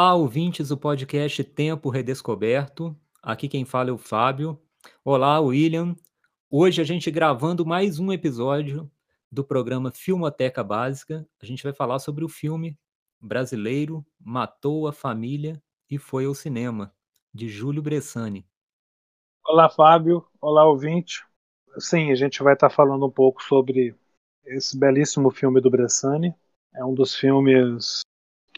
Olá, ouvintes do podcast Tempo Redescoberto. Aqui quem fala é o Fábio. Olá, William. Hoje a gente gravando mais um episódio do programa Filmoteca Básica. A gente vai falar sobre o filme brasileiro Matou a Família e Foi ao Cinema, de Júlio Bressani. Olá, Fábio. Olá, ouvinte. Sim, a gente vai estar falando um pouco sobre esse belíssimo filme do Bressani. É um dos filmes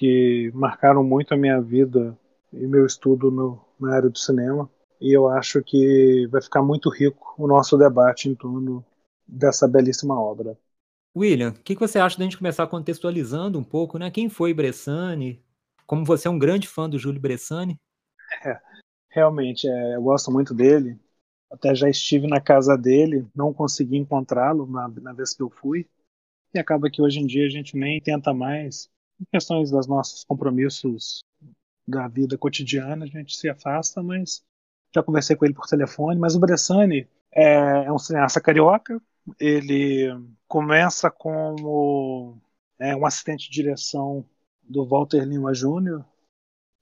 que marcaram muito a minha vida e meu estudo no, na área do cinema. E eu acho que vai ficar muito rico o nosso debate em torno dessa belíssima obra. William, o que, que, você acha da gente começar contextualizando um pouco, né? Quem foi Bressani? Como você é um grande fã do Júlio Bressani? É, realmente, é, eu gosto muito dele. Até já estive na casa dele, não consegui encontrá-lo na, na vez que eu fui. E acaba que hoje em dia a gente nem tenta mais questões dos nossos compromissos da vida cotidiana, a gente se afasta, mas já conversei com ele por telefone. Mas o Bressani é, é um cineasta carioca, ele começa como é, um assistente de direção do Walter Lima Jr.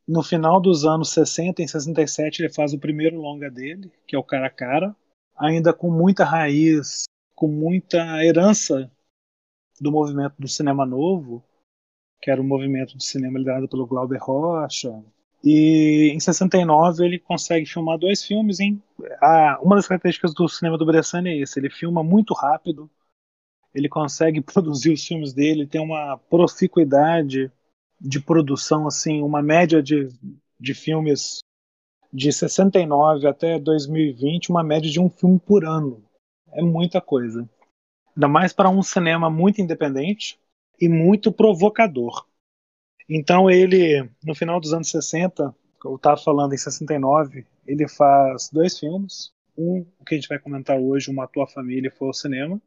No final dos anos 60, em 67, ele faz o primeiro longa dele, que é o Cara a Cara, ainda com muita raiz, com muita herança do movimento do cinema novo, que era um movimento de cinema liderado pelo Glauber Rocha. E em 69 ele consegue filmar dois filmes. Em, ah, uma das características do cinema do Bressani é isso: ele filma muito rápido, ele consegue produzir os filmes dele, tem uma proficuidade de produção, assim, uma média de, de filmes de 69 até 2020, uma média de um filme por ano. É muita coisa. Ainda mais para um cinema muito independente, e muito provocador. Então ele, no final dos anos 60, eu estava falando em 69, ele faz dois filmes. Um, o que a gente vai comentar hoje, Uma Tua Família Foi ao Cinema.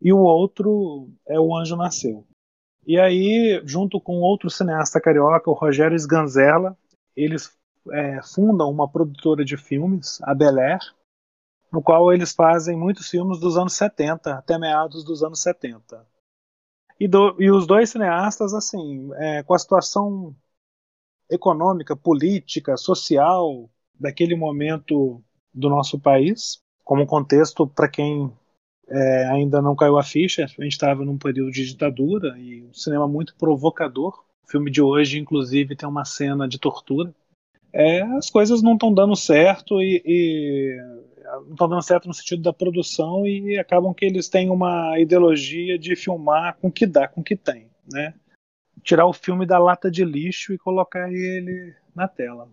E o outro é O Anjo Nasceu. E aí, junto com outro cineasta carioca, o Rogério Sganzella, eles é, fundam uma produtora de filmes, a Bel Air, no qual eles fazem muitos filmes dos anos 70 até meados dos anos 70. E, do, e os dois cineastas, assim, é, com a situação econômica, política, social daquele momento do nosso país, como contexto para quem é, ainda não caiu a ficha, a gente estava num período de ditadura e um cinema muito provocador. O filme de hoje, inclusive, tem uma cena de tortura. É, as coisas não estão dando certo e, e não estão dando certo no sentido da produção e acabam que eles têm uma ideologia de filmar com o que dá, com o que tem, né? Tirar o filme da lata de lixo e colocar ele na tela.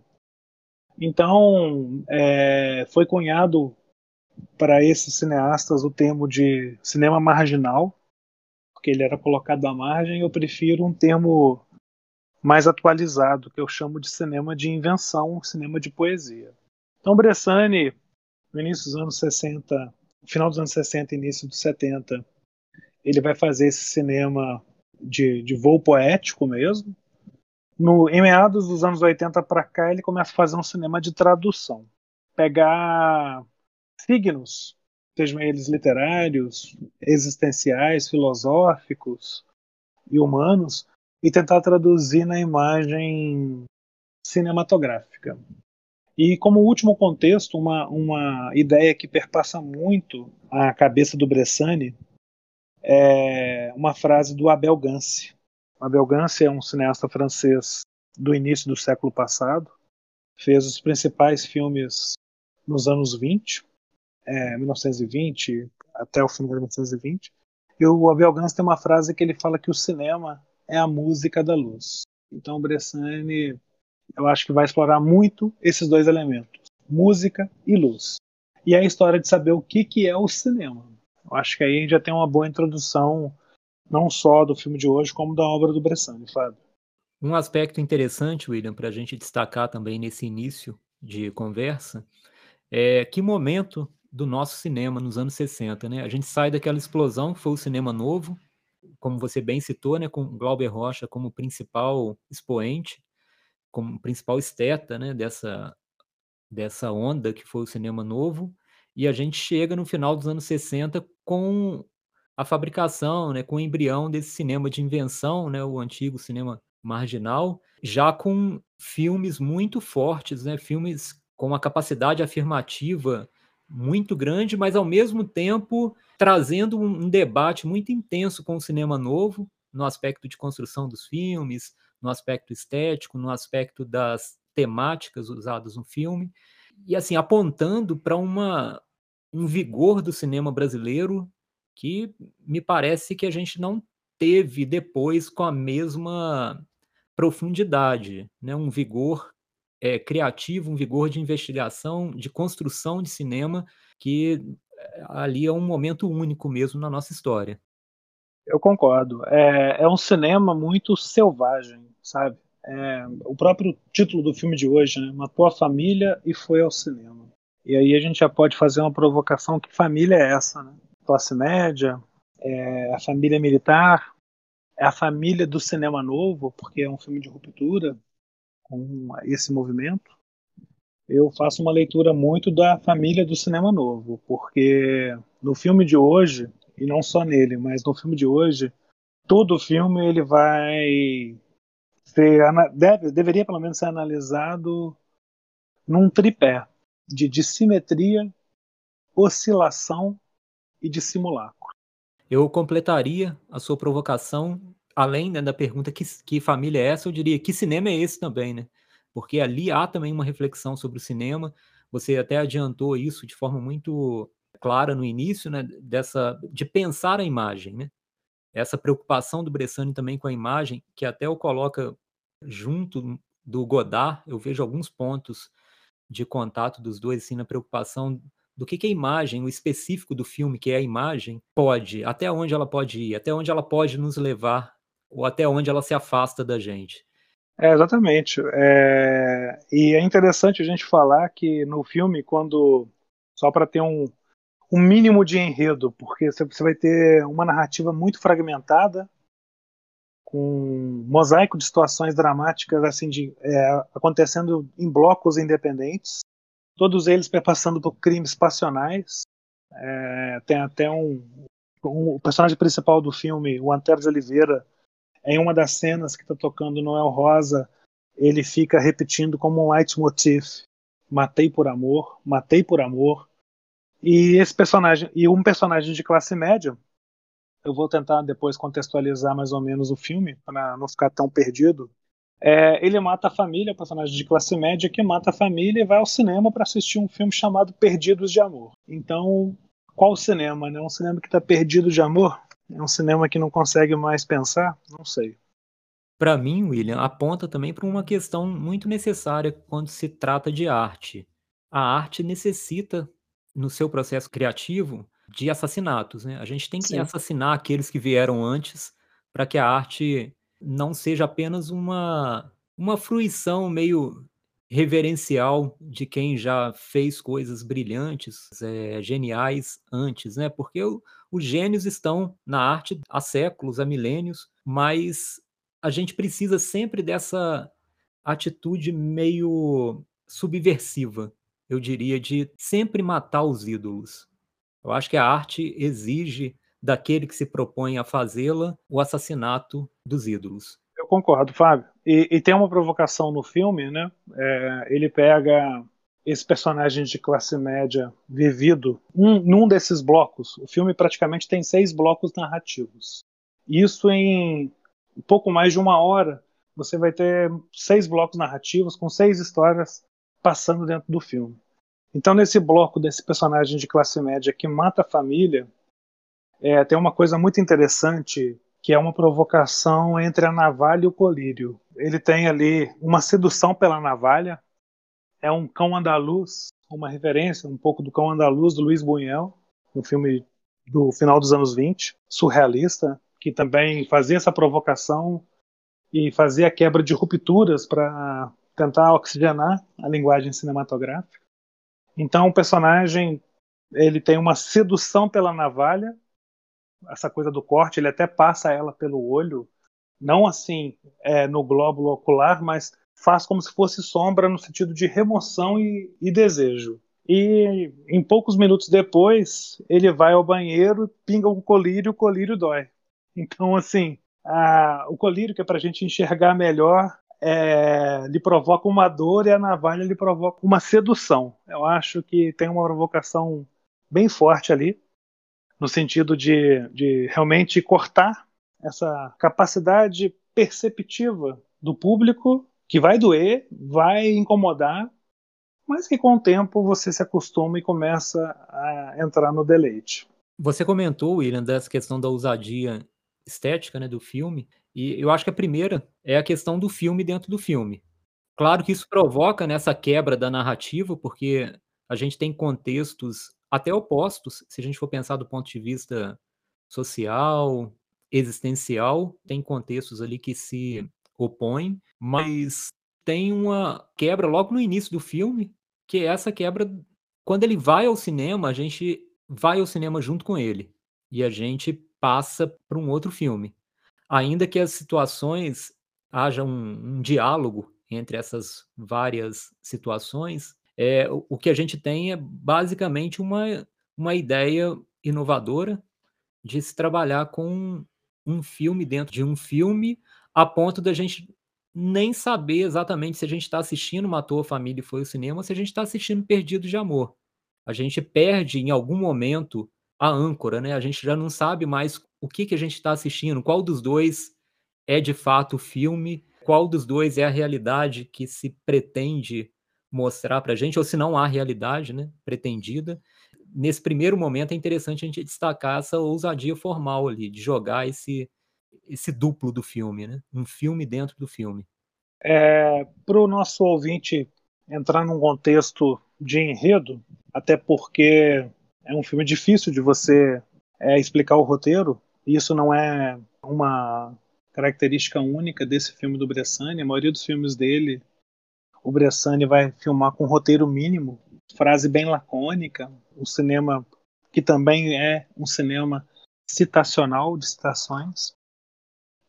Então, é, foi cunhado para esses cineastas o termo de cinema marginal, porque ele era colocado à margem. Eu prefiro um termo mais atualizado, que eu chamo de cinema de invenção, cinema de poesia. Então, Bressani no início dos anos 60, final dos anos 60, início dos 70, ele vai fazer esse cinema de, de voo poético mesmo. No, em meados dos anos 80 para cá, ele começa a fazer um cinema de tradução. Pegar signos, sejam eles literários, existenciais, filosóficos e humanos, e tentar traduzir na imagem cinematográfica. E como último contexto, uma, uma ideia que perpassa muito a cabeça do Bressani é uma frase do Abel Gance. Abel Gance é um cineasta francês do início do século passado, fez os principais filmes nos anos 20, é, 1920 até o fim de 1920. E o Abel Gance tem uma frase que ele fala que o cinema é a música da luz. Então o Bressani eu acho que vai explorar muito esses dois elementos, música e luz. E a história de saber o que, que é o cinema. Eu acho que aí a gente já tem uma boa introdução, não só do filme de hoje, como da obra do Bressani, Fábio. Um aspecto interessante, William, para a gente destacar também nesse início de conversa, é que momento do nosso cinema nos anos 60, né? A gente sai daquela explosão que foi o cinema novo, como você bem citou, né, com Glauber Rocha como principal expoente, como principal esteta, né, dessa, dessa onda que foi o cinema novo, e a gente chega no final dos anos 60 com a fabricação, né, com o embrião desse cinema de invenção, né, o antigo cinema marginal, já com filmes muito fortes, né? Filmes com uma capacidade afirmativa muito grande, mas ao mesmo tempo trazendo um, debate muito intenso com o cinema novo, no aspecto de construção dos filmes, no aspecto estético, no aspecto das temáticas usadas no filme, e assim, apontando para uma um vigor do cinema brasileiro que me parece que a gente não teve depois com a mesma profundidade, né? um vigor é, criativo, um vigor de investigação, de construção de cinema, que eh, ali é um momento único mesmo na nossa história. Eu concordo. É, é um cinema muito selvagem, sabe? É, o próprio título do filme de hoje, né? Matou a família e foi ao cinema. E aí a gente já pode fazer uma provocação: que família é essa? Né? Classe média? É a família militar? É a família do cinema novo, porque é um filme de ruptura com esse movimento? Eu faço uma leitura muito da família do cinema novo, porque no filme de hoje, e não só nele, mas no filme de hoje, todo filme ele vai ser, deve, deveria pelo menos ser analisado num tripé de dissimetria, oscilação e de simulacro. Eu completaria a sua provocação, além né, da pergunta que, que família é essa, eu diria que cinema é esse também, né? Porque ali há também uma reflexão sobre o cinema. Você até adiantou isso de forma muito clara no início, né? Dessa de pensar a imagem, né? Essa preocupação do Bressani também com a imagem, que até o coloca junto do Godard, eu vejo alguns pontos de contato dos dois, assim, na preocupação do que, que a imagem, o específico do filme, que é a imagem, pode, até onde ela pode ir, até onde ela pode nos levar, ou até onde ela se afasta da gente. É, exatamente. É... E é interessante a gente falar que no filme, quando. Só para ter um, um mínimo de enredo, porque você vai ter uma narrativa muito fragmentada, com um mosaico de situações dramáticas assim de, é, acontecendo em blocos independentes, todos eles passando por crimes passionais. É, tem até um, um, o personagem principal do filme, o Antero de Oliveira, em uma das cenas que está tocando Noel Rosa, ele fica repetindo como um leitmotiv: matei por amor, matei por amor. E esse personagem e um personagem de classe média eu vou tentar depois contextualizar mais ou menos o filme, para não ficar tão perdido. É, ele mata a família, personagem de classe média que mata a família e vai ao cinema para assistir um filme chamado Perdidos de Amor. Então, qual cinema? Né? Um cinema que está perdido de amor? É um cinema que não consegue mais pensar? Não sei. Para mim, William, aponta também para uma questão muito necessária quando se trata de arte. A arte necessita, no seu processo criativo, de assassinatos, né. A gente tem que Sim. assassinar aqueles que vieram antes, para que a arte não seja apenas uma uma fruição meio reverencial de quem já fez coisas brilhantes, é, geniais antes, né, porque o os gênios estão na arte há séculos, há milênios, mas a gente precisa sempre dessa atitude meio subversiva, eu diria, de sempre matar os ídolos. Eu acho que a arte exige daquele que se propõe a fazê-la o assassinato dos ídolos. Eu concordo, Fábio. E, e tem uma provocação no filme, né? É, ele pega esse personagem de classe média vivido um, num desses blocos. O filme praticamente tem seis blocos narrativos. Isso em pouco mais de uma hora. Você vai ter seis blocos narrativos com seis histórias passando dentro do filme. Então, nesse bloco desse personagem de classe média que mata a família, é, tem uma coisa muito interessante que é uma provocação entre a navalha e o colírio. Ele tem ali uma sedução pela navalha, é um cão andaluz, uma referência um pouco do cão andaluz do Luiz Buñuel, um filme do final dos anos 20, surrealista, que também fazia essa provocação e fazia a quebra de rupturas para tentar oxigenar a linguagem cinematográfica. Então o personagem ele tem uma sedução pela navalha, essa coisa do corte, ele até passa ela pelo olho, não assim é, no glóbulo ocular, mas faz como se fosse sombra no sentido de remoção e, e desejo. E em poucos minutos depois, ele vai ao banheiro, pinga um colírio, o colírio dói. Então, assim, a, o colírio, que é para a gente enxergar melhor, é, lhe provoca uma dor e a navalha lhe provoca uma sedução. Eu acho que tem uma provocação bem forte ali, no sentido de, de realmente cortar essa capacidade perceptiva do público, que vai doer, vai incomodar, mas que com o tempo você se acostuma e começa a entrar no deleite. Você comentou, William, dessa questão da ousadia estética né, do filme, e eu acho que a primeira é a questão do filme dentro do filme. Claro que isso provoca nessa né, quebra da narrativa, porque a gente tem contextos até opostos, se a gente for pensar do ponto de vista social, existencial, tem contextos ali que se opõem, mas tem uma quebra logo no início do filme, que é essa quebra quando ele vai ao cinema, a gente vai ao cinema junto com ele e a gente passa para um outro filme. Ainda que as situações haja um, um diálogo entre essas várias situações, é, o, o que a gente tem é basicamente uma, uma ideia inovadora de se trabalhar com um filme dentro de um filme, a ponto da gente nem saber exatamente se a gente está assistindo Matou a Família e Foi ao Cinema ou se a gente está assistindo Perdidos de Amor. A gente perde em algum momento a âncora, né? A gente já não sabe mais o que, que a gente está assistindo, qual dos dois é de fato o filme, qual dos dois é a realidade que se pretende mostrar para a gente, ou se não há realidade né, pretendida. Nesse primeiro momento é interessante a gente destacar essa ousadia formal ali, de jogar esse, esse duplo do filme, né? um filme dentro do filme. É, para o nosso ouvinte entrar num contexto de enredo, até porque é um filme difícil de você é, explicar o roteiro, isso não é uma característica única desse filme do Bressani. A maioria dos filmes dele o Bressani vai filmar com roteiro mínimo, frase bem lacônica, um cinema que também é um cinema citacional de citações.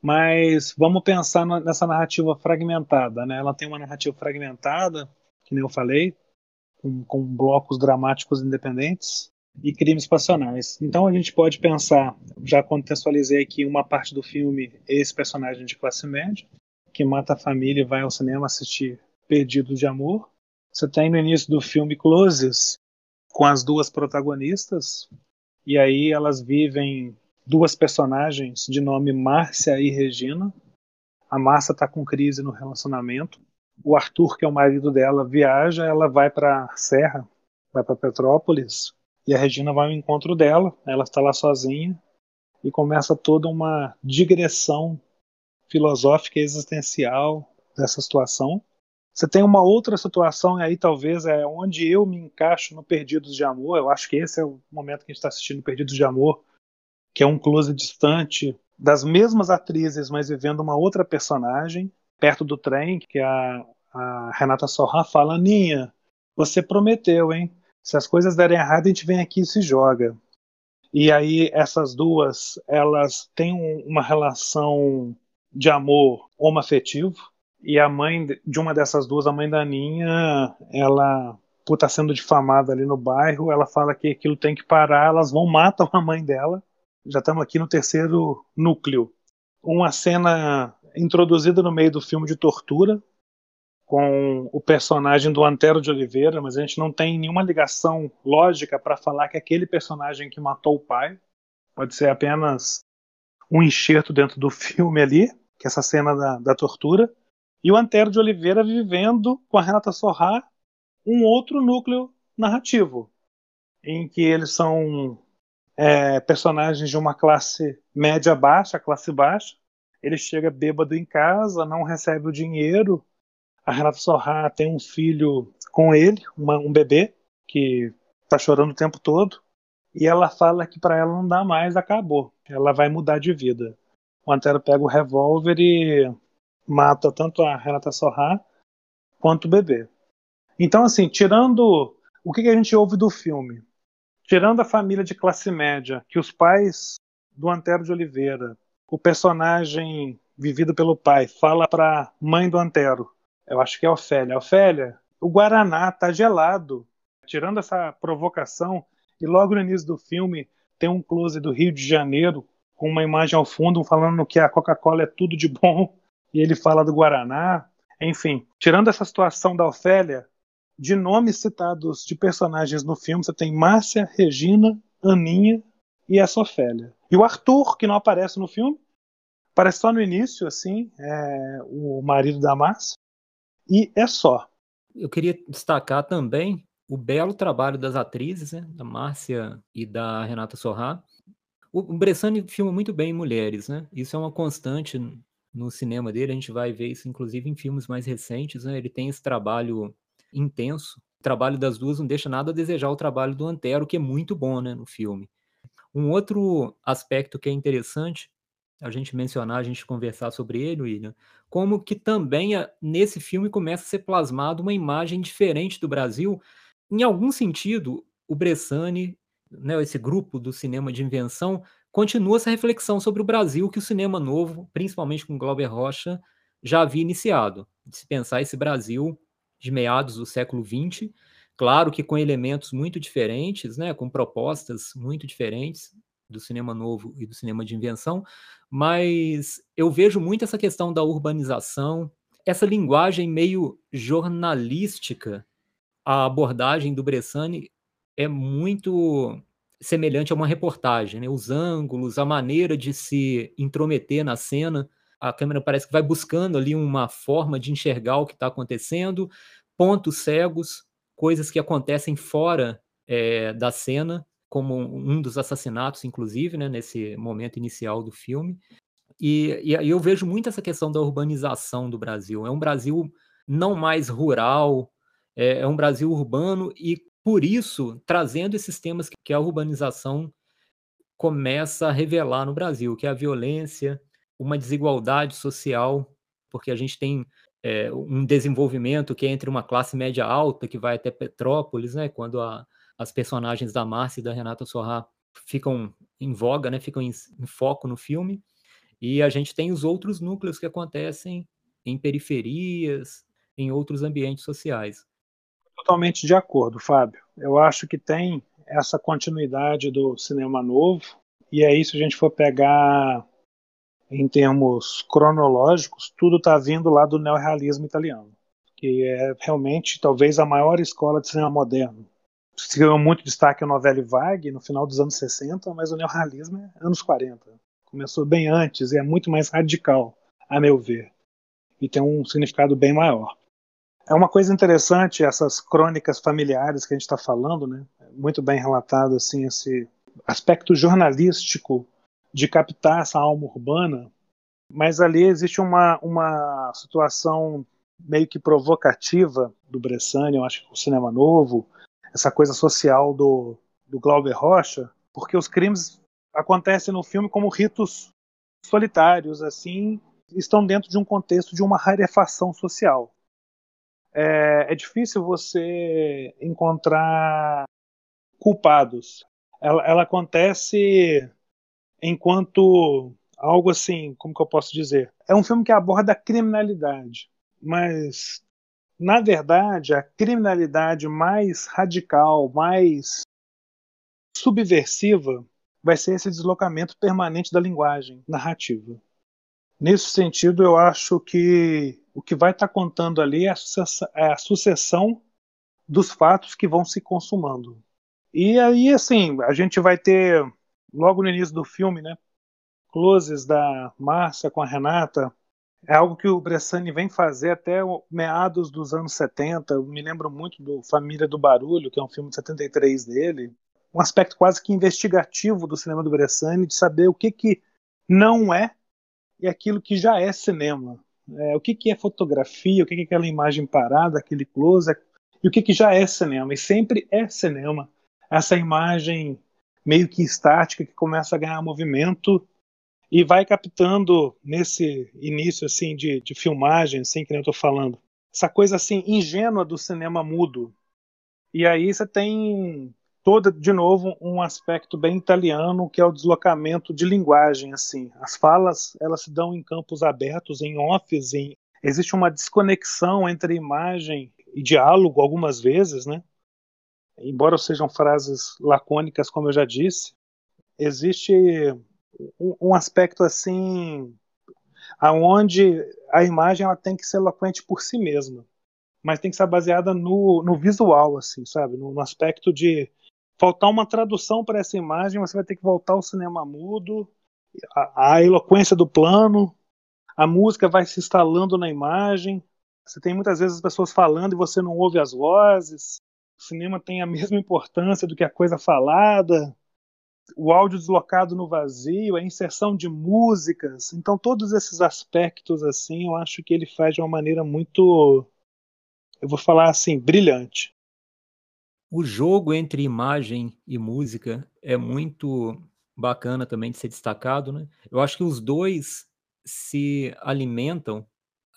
Mas vamos pensar nessa narrativa fragmentada, né? Ela tem uma narrativa fragmentada, que nem eu falei, com, com blocos dramáticos independentes e crimes passionais. Então a gente pode pensar, já contextualizei aqui uma parte do filme, esse personagem de classe média, que mata a família e vai ao cinema assistir Perdidos de Amor. Você tem no início do filme closes com as duas protagonistas, e aí elas vivem duas personagens de nome Márcia e Regina. A Márcia está com crise no relacionamento. O Arthur, que é o marido dela, viaja, ela vai para Serra, vai para Petrópolis, e a Regina vai ao encontro dela. Ela está lá sozinha e começa toda uma digressão filosófica e existencial dessa situação. Você tem uma outra situação, e aí talvez é onde eu me encaixo no Perdidos de Amor. Eu acho que esse é o momento que a gente está assistindo Perdidos de Amor, que é um close distante das mesmas atrizes, mas vivendo uma outra personagem, perto do trem, que a, a Renata Sorra fala: Aninha, você prometeu, hein? Se as coisas derem errado, a gente vem aqui e se joga. E aí essas duas, elas têm uma relação de amor homoafetivo, e a mãe de uma dessas duas, a mãe da Aninha, ela, por estar tá sendo difamada ali no bairro, ela fala que aquilo tem que parar, elas vão matam a mãe dela. Já estamos aqui no terceiro núcleo. Uma cena introduzida no meio do filme de tortura, com o personagem do Antero de Oliveira, mas a gente não tem nenhuma ligação lógica para falar que aquele personagem que matou o pai pode ser apenas um enxerto dentro do filme ali, que é essa cena da, da tortura e o Antero de Oliveira vivendo com a Renata Sorrá um outro núcleo narrativo, em que eles são é, personagens de uma classe média baixa, classe baixa. Ele chega bêbado em casa, não recebe o dinheiro. A Renata Sorrá tem um filho com ele, uma, um bebê, que está chorando o tempo todo. E ela fala que para ela não dá mais, acabou. Ela vai mudar de vida. O Antero pega o revólver e mata tanto a Renata Sorrá quanto o bebê. Então, assim, tirando o que, a gente ouve do filme, tirando a família de classe média, que os pais do Antero de Oliveira, o personagem vivido pelo pai, fala para mãe do Antero, eu acho que é Ofélia, Ofélia, o Guaraná tá gelado. Tirando essa provocação, e logo no início do filme tem um close do Rio de Janeiro com uma imagem ao fundo falando que a Coca-Cola é tudo de bom e ele fala do Guaraná. Enfim, tirando essa situação da Ofélia, de nomes citados de personagens no filme, você tem Márcia, Regina, Aninha e essa Ofélia. E o Arthur, que não aparece no filme, aparece só no início, assim, é o marido da Márcia, e é só. Eu queria destacar também o belo trabalho das atrizes, né, da Márcia e da Renata Sorrá. O, Bressani filma muito bem mulheres, né? Isso é uma constante no cinema dele, a gente vai ver isso inclusive em filmes mais recentes, né? Ele tem esse trabalho intenso. O trabalho das duas não deixa nada a desejar o trabalho do Antero, que é muito bom, né, no filme. Um outro aspecto que é interessante a gente mencionar, a gente conversar sobre ele, William, como que também nesse filme começa a ser plasmado uma imagem diferente do Brasil. Em algum sentido, o Bressani, né, esse grupo do cinema de invenção, continua essa reflexão sobre o Brasil que o cinema novo, principalmente com Glauber Rocha, já havia iniciado. Se pensar esse Brasil de meados do século XX, claro que com elementos muito diferentes, né, com propostas muito diferentes do cinema novo e do cinema de invenção, mas eu vejo muito essa questão da urbanização, essa linguagem meio jornalística, a abordagem do Bressani é muito semelhante a uma reportagem, né? Os ângulos, a maneira de se intrometer na cena, a câmera parece que vai buscando ali uma forma de enxergar o que está acontecendo, pontos cegos, coisas que acontecem fora é, da cena, como um dos assassinatos, inclusive, né, nesse momento inicial do filme. E, e eu vejo muito essa questão da urbanização do Brasil. É um Brasil não mais rural, é, é um Brasil urbano e por isso, trazendo esses temas que a urbanização começa a revelar no Brasil, que é a violência, uma desigualdade social, porque a gente tem é, um desenvolvimento que é entre uma classe média alta, que vai até Petrópolis, né, quando a, as personagens da Márcia e da Renata Sorrá ficam em voga, né, ficam em, em foco no filme, e a gente tem os outros núcleos que acontecem em periferias, em outros ambientes sociais totalmente de acordo, Fábio. Eu acho que tem essa continuidade do cinema novo, e aí, se a gente for pegar em termos cronológicos, tudo está vindo lá do neorrealismo italiano, que é realmente talvez a maior escola de cinema moderno. Se ganhou muito destaque a novela Vague no final dos anos 60, mas o neorrealismo é anos 40. Começou bem antes e é muito mais radical, a meu ver, e tem um significado bem maior. É uma coisa interessante essas crônicas familiares que a gente está falando, né? Muito bem relatado assim esse aspecto jornalístico de captar essa alma urbana, mas ali existe uma, uma situação meio que provocativa do Bressani, eu acho que o cinema novo, essa coisa social do, do Glauber Rocha, porque os crimes acontecem no filme como ritos solitários, assim, estão dentro de um contexto de uma rarefação social é, é difícil você encontrar culpados. Ela, ela acontece enquanto algo assim, como que eu posso dizer? É um filme que aborda a criminalidade, mas na verdade a criminalidade mais radical, mais subversiva vai ser esse deslocamento permanente da linguagem narrativa. Nesse sentido, eu acho que o que vai estar contando ali é a, sucessão, é sucessão dos fatos que vão se consumando. E aí, assim, a gente vai ter, logo no início do filme, né, closes da Márcia com a Renata. É algo que o Bressani vem fazer até meados dos anos 70. Eu me lembro muito do Família do Barulho, que é um filme de 73 dele. Um aspecto quase que investigativo do cinema do Bressani, de saber o que, que não é e aquilo que já é cinema. É, o que, que é fotografia, o que, que é aquela imagem parada, aquele close, e o que, que já é cinema. E sempre é cinema. Essa imagem meio que estática que começa a ganhar movimento e vai captando nesse início assim de, de filmagem, assim que eu estou falando, essa coisa assim ingênua do cinema mudo. E aí você tem toda de novo um aspecto bem italiano que é o deslocamento de linguagem assim. As falas elas se dão em campos abertos em offs em existe uma desconexão entre imagem e diálogo algumas vezes né? Embora sejam frases lacônicas como eu já disse existe um, aspecto assim aonde a imagem ela tem que ser eloquente por si mesma, mas tem que ser baseada no, no visual, assim, sabe? No, no aspecto de faltar uma tradução para essa imagem, você vai ter que voltar ao cinema mudo, a, a eloquência do plano, a música vai se instalando na imagem. Você tem muitas vezes as pessoas falando e você não ouve as vozes. O cinema tem a mesma importância do que a coisa falada o áudio deslocado no vazio, a inserção de músicas. Então, todos esses aspectos, assim, eu acho que ele faz de uma maneira muito, eu vou falar assim, brilhante. O jogo entre imagem e música é muito bacana também de ser destacado, né? Eu acho que os dois se alimentam,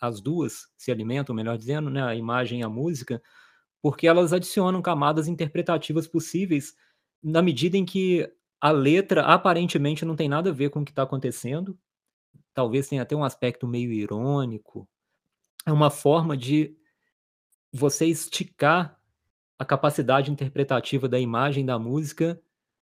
as duas se alimentam, melhor dizendo, né? A imagem e a música, porque elas adicionam camadas interpretativas possíveis na medida em que a letra aparentemente não tem nada a ver com o que está acontecendo. Talvez tenha até um aspecto meio irônico. É uma forma de você esticar a capacidade interpretativa da imagem da música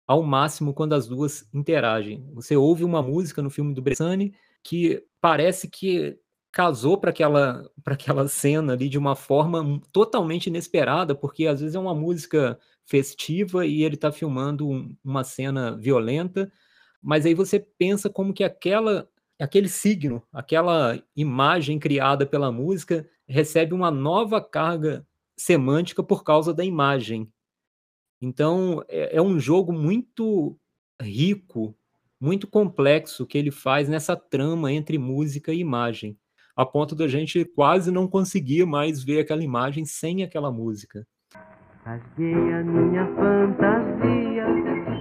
ao máximo quando as duas interagem. Você ouve uma música no filme do Bressani que parece que casou para aquela para aquela cena ali de uma forma totalmente inesperada, porque às vezes é uma música festiva e ele está filmando um, uma cena violenta, mas aí você pensa como que aquela aquele signo, aquela imagem criada pela música recebe uma nova carga semântica por causa da imagem. Então é, é um jogo muito rico, muito complexo que ele faz nessa trama entre música e imagem, a ponto da gente quase não conseguir mais ver aquela imagem sem aquela música. Rasguei a minha fantasia,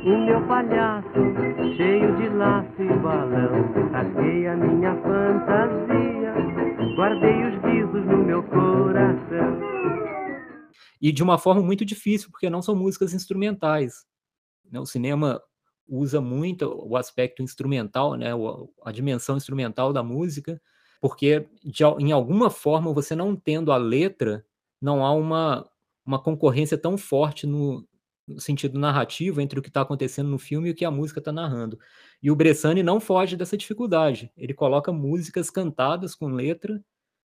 o meu palhaço cheio de laço e balão. Rasguei a minha fantasia, guardei os risos no meu coração. E de uma forma muito difícil, porque não são músicas instrumentais. Né? O cinema usa muito o aspecto instrumental, né? a dimensão instrumental da música, porque de, em alguma forma você não tendo a letra, não há uma uma concorrência tão forte no, sentido narrativo entre o que está acontecendo no filme e o que a música está narrando. E o Bressani não foge dessa dificuldade. Ele coloca músicas cantadas com letra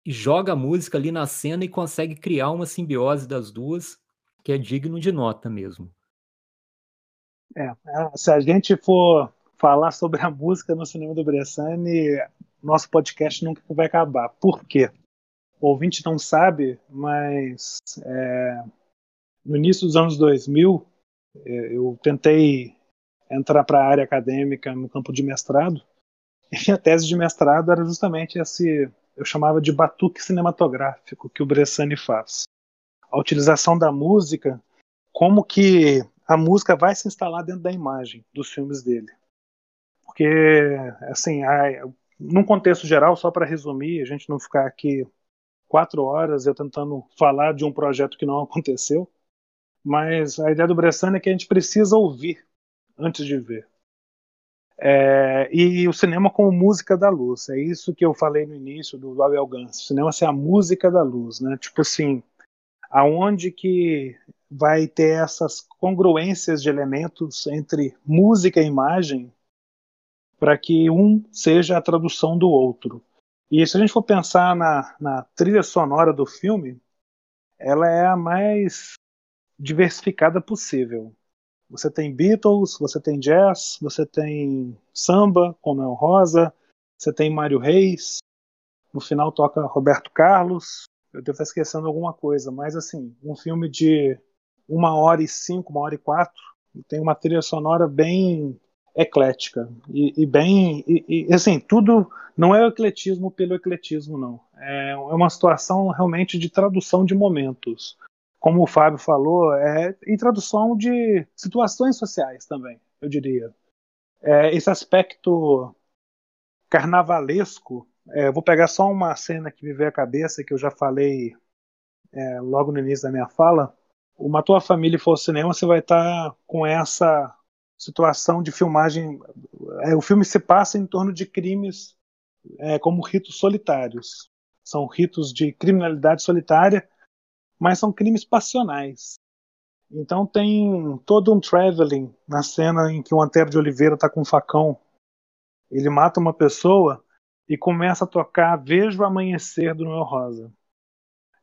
e joga a música ali na cena e consegue criar uma simbiose das duas que é digno de nota mesmo. É, é se a gente for falar sobre a música no cinema do Bressani, nosso podcast nunca vai acabar. Por quê? O ouvinte não sabe, mas é, no início dos anos 2000, é, eu tentei entrar para a área acadêmica no campo de mestrado, e a tese de mestrado era justamente esse, eu chamava de batuque cinematográfico que o Bressani faz. A utilização da música, como que a música vai se instalar dentro da imagem dos filmes dele. Porque, assim, a, num contexto geral, só para resumir, a gente não ficar aqui quatro horas eu tentando falar de um projeto que não aconteceu. Mas a ideia do Bressani é que a gente precisa ouvir antes de ver. É, e o cinema como música da luz. É isso que eu falei no início do Abel Gans. O cinema é a música da luz, né? Tipo assim, aonde que vai ter essas congruências de elementos entre música e imagem para que um seja a tradução do outro. E se a gente for pensar na, na trilha sonora do filme, ela é a mais diversificada possível. Você tem Beatles, você tem jazz, você tem samba, com Noel Rosa, você tem Mário Reis, no final toca Roberto Carlos. Eu devo estar esquecendo alguma coisa, mas assim, um filme de uma hora e cinco, uma hora e quatro, tem uma trilha sonora bem eclética. E, e bem e, e, assim tudo não é o ecletismo pelo ecletismo não. É, é uma situação realmente de tradução de momentos. Como o Fábio falou é e tradução de situações sociais também eu diria. É, esse aspecto carnavalesco é, vou pegar só uma cena que me veio à cabeça que eu já falei é, logo no início da minha fala. Uma tua família for ao cinema você vai estar com essa situação de filmagem. É, o filme se passa em torno de crimes é, como ritos solitários. São ritos de criminalidade solitária, mas são crimes passionais. Então tem todo um traveling na cena em que o Antero de Oliveira está com um facão Ele mata uma pessoa e começa a tocar Vejo o Amanhecer do Noel Rosa.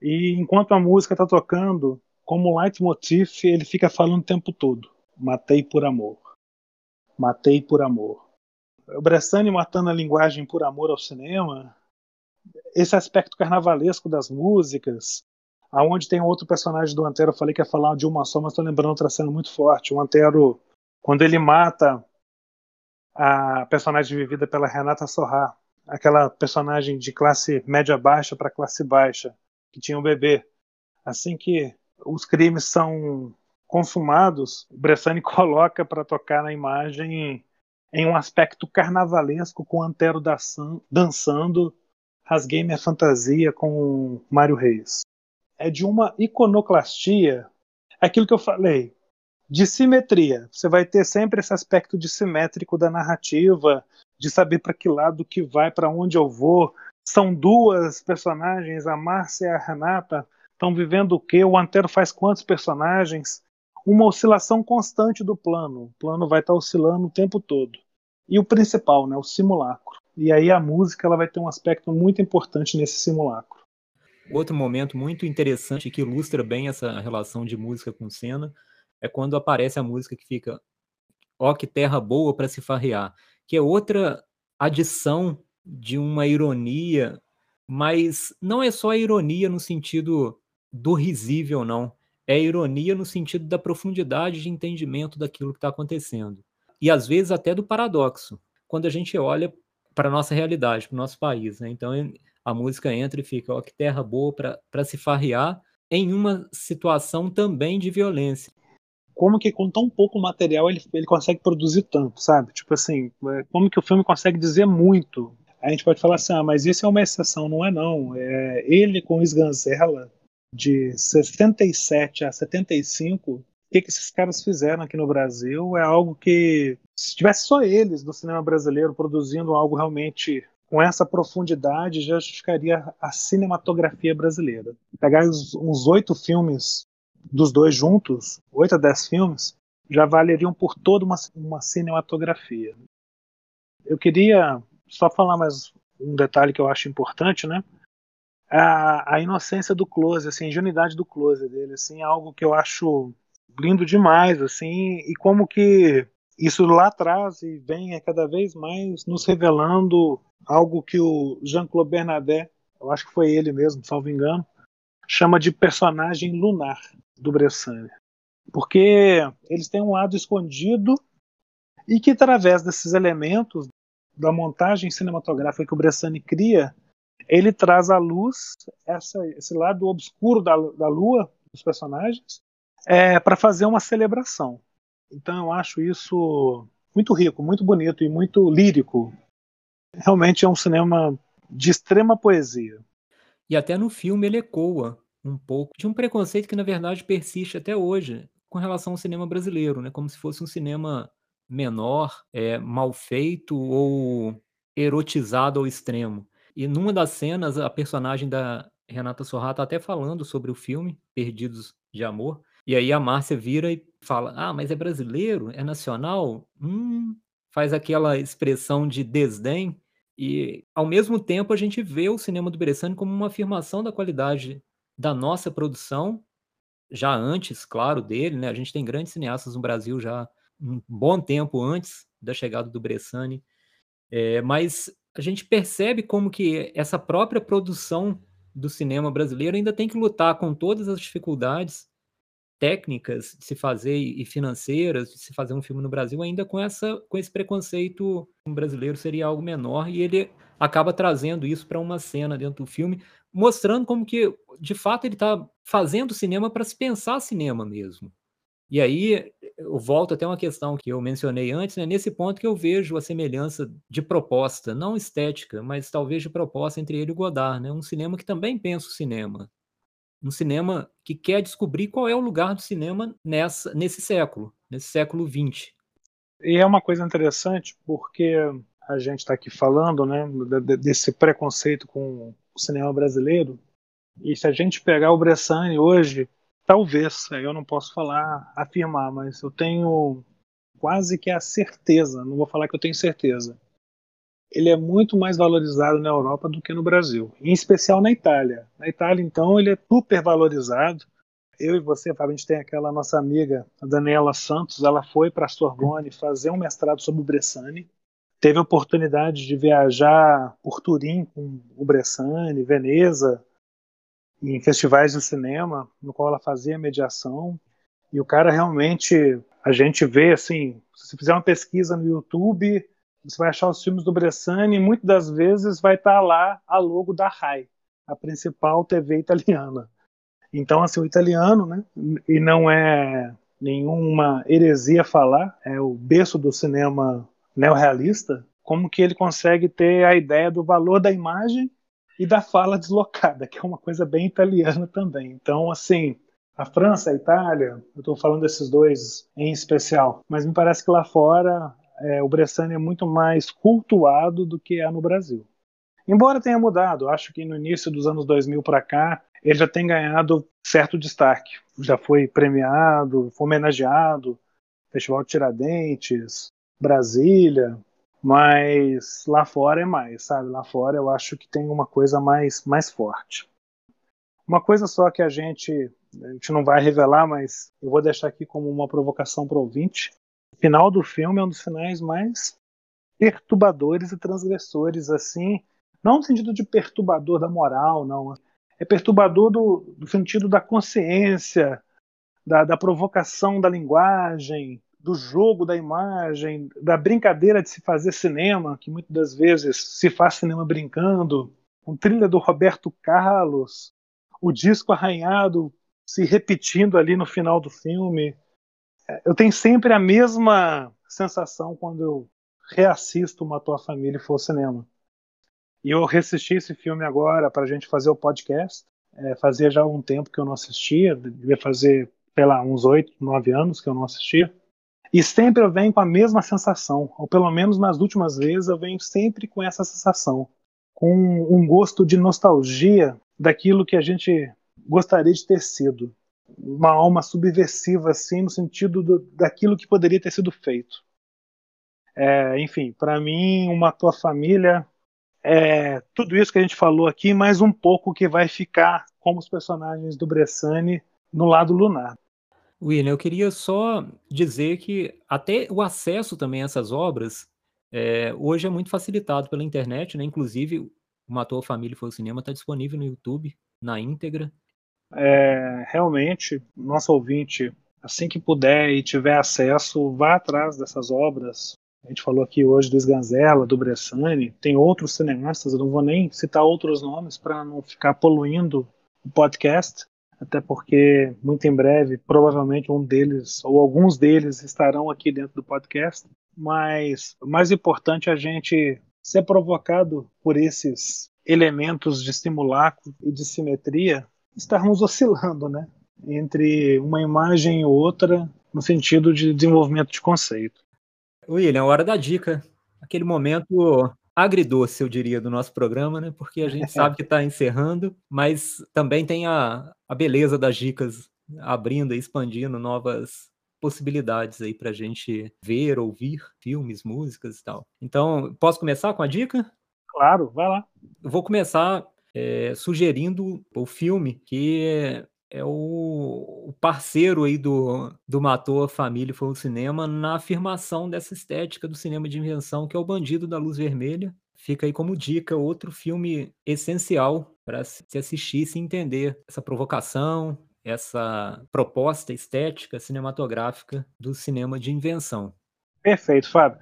E enquanto a música está tocando, como leitmotiv, ele fica falando o tempo todo: Matei por amor. Matei por amor. O Bressani matando a linguagem por amor ao cinema, esse aspecto carnavalesco das músicas, aonde tem outro personagem do Antero, eu falei que ia falar de uma só, mas estou lembrando outra cena muito forte. O Antero, quando ele mata a personagem vivida pela Renata Sorrá, aquela personagem de classe média baixa para classe baixa, que tinha um bebê. Assim que os crimes são consumados, o Bressani coloca para tocar na imagem em um aspecto carnavalesco com o Antero dançando Rasguei Minha Fantasia com Mário Reis. É de uma iconoclastia, aquilo que eu falei, de simetria. Você vai ter sempre esse aspecto de simétrico da narrativa, de saber para que lado que vai, para onde eu vou. São duas personagens, a Márcia e a Renata, estão vivendo o quê? O Antero faz quantos personagens? Uma oscilação constante do plano. O plano vai estar tá oscilando o tempo todo. E o principal, né, o simulacro. E aí a música ela vai ter um aspecto muito importante nesse simulacro. Outro momento muito interessante que ilustra bem essa relação de música com cena é quando aparece a música que fica Ó que terra boa para se farrear, que é outra adição de uma ironia, mas não é só a ironia no sentido do risível, não. É ironia no sentido da profundidade de entendimento daquilo que está acontecendo. E às vezes até do paradoxo. Quando a gente olha para a nossa realidade, para o nosso país. Né? Então a música entra e fica, ó, que terra boa para se farrear em uma situação também de violência como que com tão pouco material ele, ele consegue produzir tanto, sabe? Tipo assim, é, como que o filme consegue dizer muito. A gente pode falar assim, ah, mas isso é uma exceção, não é não. É, ele com Sganzella, de 67 a 75, o que, que esses caras fizeram aqui no Brasil é algo que, se tivesse só eles do cinema brasileiro produzindo algo realmente com essa profundidade, já justificaria a cinematografia brasileira. Pegar uns oito filmes dos dois juntos, 8 a 10 filmes, já valeriam por toda uma, uma cinematografia. Eu queria só falar mais um detalhe que eu acho importante, né? A, a inocência do close, assim, a ingenuidade do close dele, assim, é algo que eu acho lindo demais, assim, e como que isso lá atrás e vem é cada vez mais nos revelando algo que o Jean-Claude Bernadette, eu acho que foi ele mesmo, salvo engano, chama de personagem lunar do Bressani. Porque eles têm um lado escondido e que, através desses elementos da montagem cinematográfica que o Bressani cria, ele traz à luz essa, esse lado obscuro da, da lua dos personagens é, para fazer uma celebração. Então eu acho isso muito rico, muito bonito e muito lírico. Realmente é um cinema de extrema poesia. E até no filme ele ecoa um pouco de um preconceito que, na verdade, persiste até hoje com relação ao cinema brasileiro, né? Como se fosse um cinema menor, é, mal feito ou erotizado ao extremo. E numa das cenas, a personagem da Renata Sorra está até falando sobre o filme Perdidos de Amor. E aí a Márcia vira e fala: Ah, mas é brasileiro? É nacional? Hum, faz aquela expressão de desdém. E, ao mesmo tempo, a gente vê o cinema do Bressani como uma afirmação da qualidade da nossa produção, já antes, claro, dele, né? A gente tem grandes cineastas no Brasil já um bom tempo antes da chegada do Bressani, é, mas a gente percebe como que essa própria produção do cinema brasileiro ainda tem que lutar com todas as dificuldades técnicas de se fazer e financeiras de se fazer um filme no Brasil ainda com essa com esse preconceito brasileiro seria algo menor e ele acaba trazendo isso para uma cena dentro do filme mostrando como que de fato ele está fazendo cinema para se pensar cinema mesmo e aí eu volto até uma questão que eu mencionei antes né, nesse ponto que eu vejo a semelhança de proposta não estética mas talvez de proposta entre ele e Godard né? Um cinema que também pensa o cinema. Um cinema que quer descobrir qual é o lugar do cinema nessa, nesse século, nesse século XX. E é uma coisa interessante porque a gente está aqui falando né, desse preconceito com o cinema brasileiro, e se a gente pegar o Bressani hoje, talvez, eu não posso falar, afirmar, mas eu tenho quase que a certeza, não vou falar que eu tenho certeza, ele é muito mais valorizado na Europa do que no Brasil, em especial na Itália. Na Itália, então, ele é super valorizado. Eu e você, Fábio, a gente tem aquela nossa amiga, a Daniela Santos, ela foi para a Sorbonne fazer um mestrado sobre o Bressani, teve a oportunidade de viajar por Turim com o Bressani, Veneza, em festivais de cinema, no qual ela fazia mediação. E o cara realmente, a gente vê assim, se fizer uma pesquisa no YouTube, você vai achar os filmes do Bressani e muitas das vezes vai estar lá a logo da RAI, a principal TV italiana. Então, assim, o italiano, né, e não é nenhuma heresia falar, é o berço do cinema neorrealista, como que ele consegue ter a ideia do valor da imagem e da fala deslocada, que é uma coisa bem italiana também. Então, assim, a França, a Itália, eu estou falando desses dois em especial, mas me parece que lá fora é, o Bressani é muito mais cultuado do que é no Brasil. Embora tenha mudado, acho que no início dos anos 2000 para cá, ele já tem ganhado certo destaque. Já foi premiado, foi homenageado, Festival de Tiradentes, Brasília, mas lá fora é mais, sabe? Lá fora eu acho que tem uma coisa mais, mais forte. Uma coisa só que a gente, a gente não vai revelar, mas eu vou deixar aqui como uma provocação para o ouvinte final do filme é um dos finais mais perturbadores e transgressores, assim, não no sentido de perturbador da moral, não. É perturbador do, do sentido da consciência, da, da provocação da linguagem, do jogo da imagem, da brincadeira de se fazer cinema, que muitas das vezes se faz cinema brincando, um trilha do Roberto Carlos, o disco arranhado se repetindo ali no final do filme eu tenho sempre a mesma sensação quando eu reassisto Uma Tua Família e for ao cinema. E eu reassisti esse filme agora para a gente fazer o podcast. É, fazia já um tempo que eu não assistia, devia fazer, sei lá, uns oito, nove anos que eu não assistia. E sempre eu venho com a mesma sensação, ou pelo menos nas últimas vezes eu venho sempre com essa sensação, com um gosto de nostalgia daquilo que a gente gostaria de ter sido uma alma subversiva, assim, no sentido do, daquilo que poderia ter sido feito. É, enfim, para mim, uma tua família é tudo isso que a gente falou aqui, mais um pouco que vai ficar como os personagens do Bressani no lado lunar. William, eu queria só dizer que até o acesso também a essas obras é, hoje é muito facilitado pela internet, né? Inclusive, Matou a Família foi o cinema está disponível no YouTube na íntegra é, realmente, nosso ouvinte, assim que puder e tiver acesso, vá atrás dessas obras. A gente falou aqui hoje do Sganzella, do Bressani, tem outros cineastas, eu não vou nem citar outros nomes para não ficar poluindo o podcast, até porque muito em breve, provavelmente um deles ou alguns deles estarão aqui dentro do podcast. Mas o mais importante é a gente ser provocado por esses elementos de simulacro e de simetria estarmos oscilando, né? Entre uma imagem e outra, no sentido de desenvolvimento de conceito. William, hora da dica. Aquele momento agridoce, eu diria, do nosso programa, né? Porque a gente sabe que está encerrando, mas também tem a, a beleza das dicas abrindo e expandindo novas possibilidades aí para a gente ver, ouvir filmes, músicas e tal. Então, posso começar com a dica? Claro, vai lá. Eu vou começar é, sugerindo o filme que é, o, parceiro aí do, do Matou a Família foi o cinema na afirmação dessa estética do cinema de invenção que é o Bandido da Luz Vermelha. Fica aí como dica outro filme essencial para se assistir e se entender essa provocação, essa proposta estética cinematográfica do cinema de invenção. Perfeito, Fábio.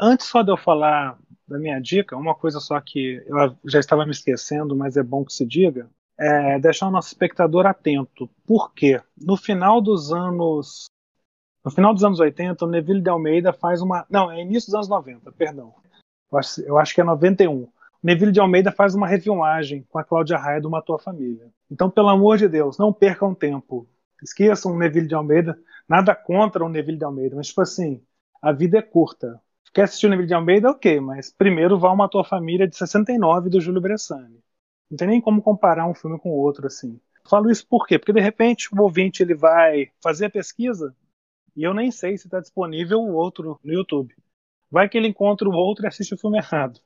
Antes só de eu falar da minha dica, uma coisa só que eu já estava me esquecendo, mas é bom que se diga, é deixar o nosso espectador atento. Por quê? No final dos anos. No final dos anos 80, o Neville de Almeida faz uma. Não, é início dos anos 90, perdão. Eu acho, eu acho que é 91. O Neville de Almeida faz uma refilmagem com a Cláudia Raia do Matou a Família. Então, pelo amor de Deus, não percam tempo. Esqueçam o Neville de Almeida. Nada contra o Neville de Almeida, mas, tipo assim, a vida é curta. Quer assistir o Neville de Almeida? Ok, mas primeiro vá uma tua família de 69 do Júlio Bressani. Não tem nem como comparar um filme com o outro assim. Falo isso por quê? Porque de repente o ouvinte ele vai fazer a pesquisa e eu nem sei se está disponível o outro no YouTube. Vai que ele encontra o outro e assiste o filme errado.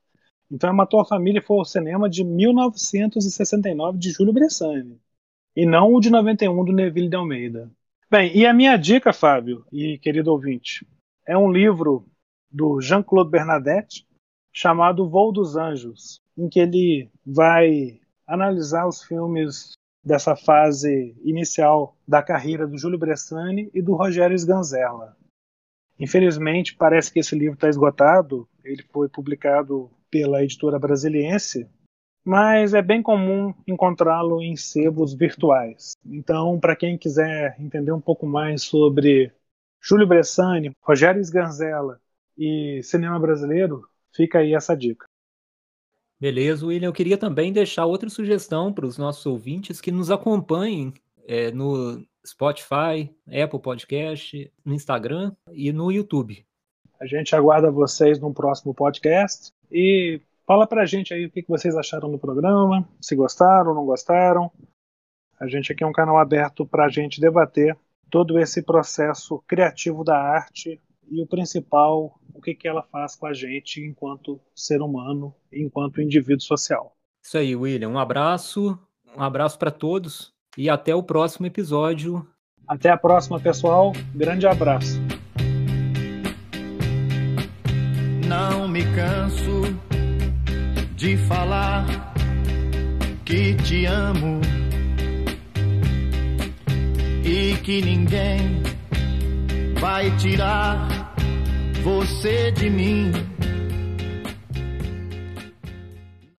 Então, Matou a Família foi o cinema de 1969 de Júlio Bressani, e não o de 91 do Neville de Almeida. Bem, e a minha dica, Fábio e querido ouvinte, é um livro do Jean-Claude Bernadette chamado Voo dos Anjos, em que ele vai analisar os filmes dessa fase inicial da carreira do Júlio Bressani e do Rogério Sganzerla. Infelizmente, parece que esse livro está esgotado. Ele foi publicado pela editora brasiliense, mas é bem comum encontrá-lo em sebos virtuais. Então, para quem quiser entender um pouco mais sobre Júlio Bressani, Rogério Sganzella e cinema brasileiro, fica aí essa dica. Beleza, William. Eu queria também deixar outra sugestão para os nossos ouvintes que nos acompanhem é, no Spotify, Apple Podcast, no Instagram e no YouTube. A gente aguarda vocês no próximo podcast e fala pra gente aí o que vocês acharam do programa, se gostaram ou não gostaram. A gente aqui é um canal aberto para a gente debater todo esse processo criativo da arte e o principal, o que, que ela faz com a gente enquanto ser humano, enquanto indivíduo social. Isso aí, William. Um abraço, um abraço para todos e até o próximo episódio. Até a próxima, pessoal. Grande abraço. Não me canso de falar que te amo e que ninguém vai tirar você de mim.